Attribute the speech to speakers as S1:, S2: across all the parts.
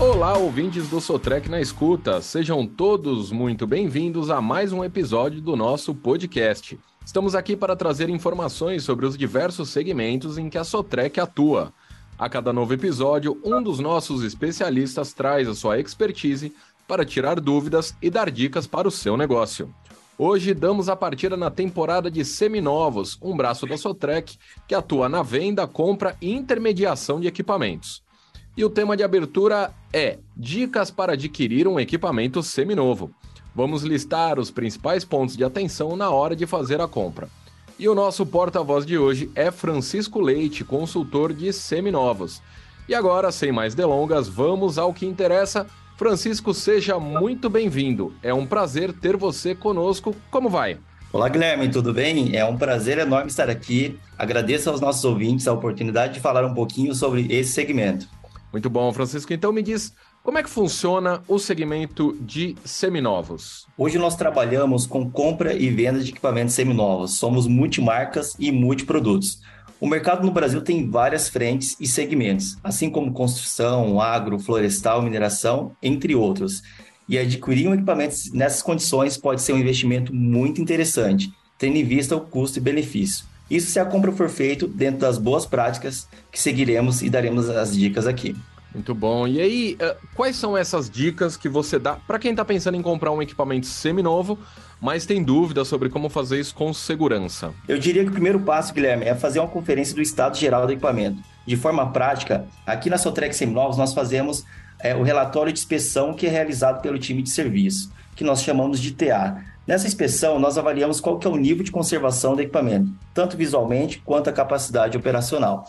S1: Olá, ouvintes do Sotrec na escuta. Sejam todos muito bem-vindos a mais um episódio do nosso podcast. Estamos aqui para trazer informações sobre os diversos segmentos em que a Sotrec atua. A cada novo episódio, um dos nossos especialistas traz a sua expertise para tirar dúvidas e dar dicas para o seu negócio. Hoje damos a partida na temporada de Seminovos, um braço da Sotrec que atua na venda, compra e intermediação de equipamentos. E o tema de abertura é Dicas para adquirir um equipamento seminovo. Vamos listar os principais pontos de atenção na hora de fazer a compra. E o nosso porta-voz de hoje é Francisco Leite, consultor de seminovos. E agora, sem mais delongas, vamos ao que interessa. Francisco, seja muito bem-vindo. É um prazer ter você conosco. Como vai?
S2: Olá, Guilherme, tudo bem? É um prazer enorme estar aqui. Agradeço aos nossos ouvintes a oportunidade de falar um pouquinho sobre esse segmento.
S1: Muito bom, Francisco. Então me diz, como é que funciona o segmento de seminovos?
S2: Hoje nós trabalhamos com compra e venda de equipamentos seminovos. Somos multimarcas e multiprodutos. O mercado no Brasil tem várias frentes e segmentos, assim como construção, agro, florestal, mineração, entre outros. E adquirir um equipamento nessas condições pode ser um investimento muito interessante, tendo em vista o custo e benefício. Isso se a compra for feita dentro das boas práticas que seguiremos e daremos as dicas aqui.
S1: Muito bom. E aí, eh, quais são essas dicas que você dá para quem está pensando em comprar um equipamento seminovo, mas tem dúvida sobre como fazer isso com segurança?
S2: Eu diria que o primeiro passo, Guilherme, é fazer uma conferência do estado geral do equipamento. De forma prática, aqui na Sotrec Seminovos nós fazemos é, o relatório de inspeção que é realizado pelo time de serviço, que nós chamamos de TA. Nessa inspeção, nós avaliamos qual que é o nível de conservação do equipamento, tanto visualmente quanto a capacidade operacional.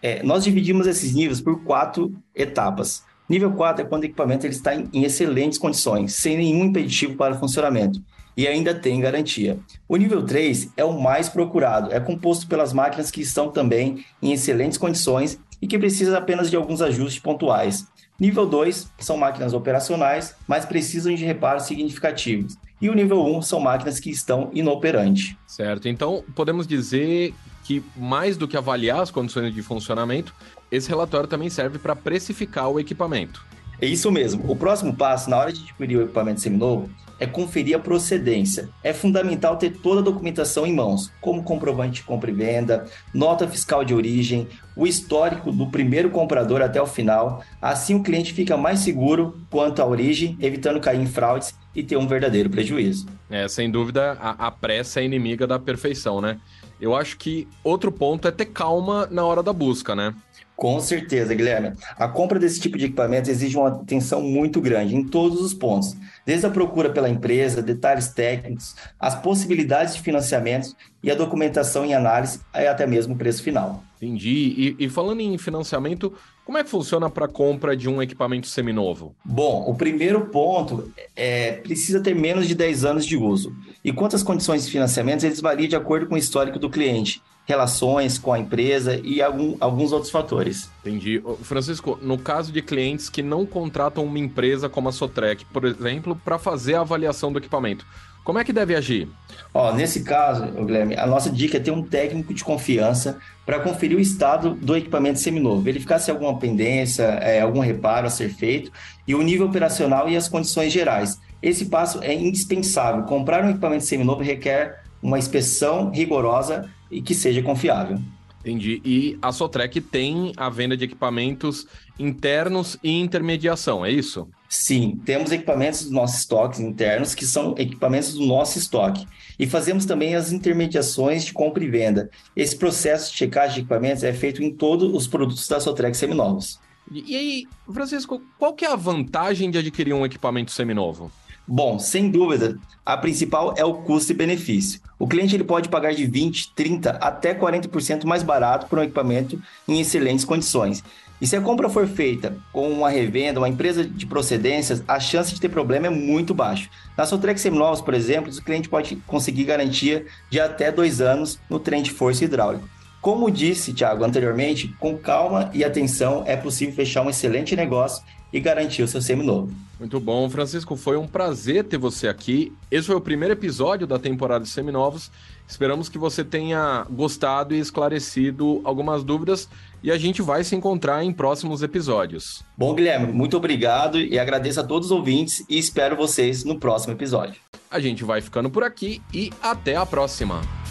S2: É, nós dividimos esses níveis por quatro etapas. Nível 4 é quando o equipamento ele está em, em excelentes condições, sem nenhum impeditivo para o funcionamento e ainda tem garantia. O nível 3 é o mais procurado, é composto pelas máquinas que estão também em excelentes condições e que precisam apenas de alguns ajustes pontuais. Nível 2 são máquinas operacionais, mas precisam de reparos significativos. E o nível 1 são máquinas que estão inoperantes.
S1: Certo, então podemos dizer que mais do que avaliar as condições de funcionamento, esse relatório também serve para precificar o equipamento.
S2: É isso mesmo. O próximo passo, na hora de adquirir o equipamento seminovo, é conferir a procedência. É fundamental ter toda a documentação em mãos, como comprovante de compra e venda, nota fiscal de origem, o histórico do primeiro comprador até o final. Assim o cliente fica mais seguro quanto à origem, evitando cair em fraudes e ter um verdadeiro prejuízo.
S1: É, sem dúvida, a, a pressa é inimiga da perfeição, né? Eu acho que outro ponto é ter calma na hora da busca, né?
S2: Com certeza, Guilherme. A compra desse tipo de equipamentos exige uma atenção muito grande em todos os pontos, desde a procura pela empresa, detalhes técnicos, as possibilidades de financiamento e a documentação em análise e até mesmo o preço final.
S1: Entendi. E, e falando em financiamento, como é que funciona para a compra de um equipamento seminovo?
S2: Bom, o primeiro ponto é precisa ter menos de 10 anos de uso. E quanto às condições de financiamento, eles variam de acordo com o histórico do cliente relações com a empresa e algum, alguns outros fatores.
S1: Entendi. Francisco, no caso de clientes que não contratam uma empresa como a Sotrec, por exemplo, para fazer a avaliação do equipamento, como é que deve agir?
S2: Ó, nesse caso, Guilherme, a nossa dica é ter um técnico de confiança para conferir o estado do equipamento seminovo, verificar se há alguma pendência, é, algum reparo a ser feito e o nível operacional e as condições gerais. Esse passo é indispensável. Comprar um equipamento seminovo requer uma inspeção rigorosa e que seja confiável.
S1: Entendi. E a Sotrec tem a venda de equipamentos internos e intermediação, é isso?
S2: Sim, temos equipamentos dos nossos estoques internos, que são equipamentos do nosso estoque. E fazemos também as intermediações de compra e venda. Esse processo de checagem de equipamentos é feito em todos os produtos da Sotrec seminovos.
S1: E aí, Francisco, qual que é a vantagem de adquirir um equipamento seminovo?
S2: Bom, sem dúvida, a principal é o custo e benefício. O cliente ele pode pagar de 20, 30 até 40% mais barato por um equipamento em excelentes condições. E se a compra for feita com uma revenda, uma empresa de procedências, a chance de ter problema é muito baixa. Na Sotrex Seminovos, por exemplo, o cliente pode conseguir garantia de até dois anos no trem de força hidráulico. Como disse, Thiago, anteriormente, com calma e atenção é possível fechar um excelente negócio e garantir o seu seminovo.
S1: Muito bom, Francisco. Foi um prazer ter você aqui. Esse foi o primeiro episódio da temporada de Seminovos Esperamos que você tenha gostado e esclarecido algumas dúvidas e a gente vai se encontrar em próximos episódios.
S2: Bom, Guilherme, muito obrigado e agradeço a todos os ouvintes e espero vocês no próximo episódio.
S1: A gente vai ficando por aqui e até a próxima.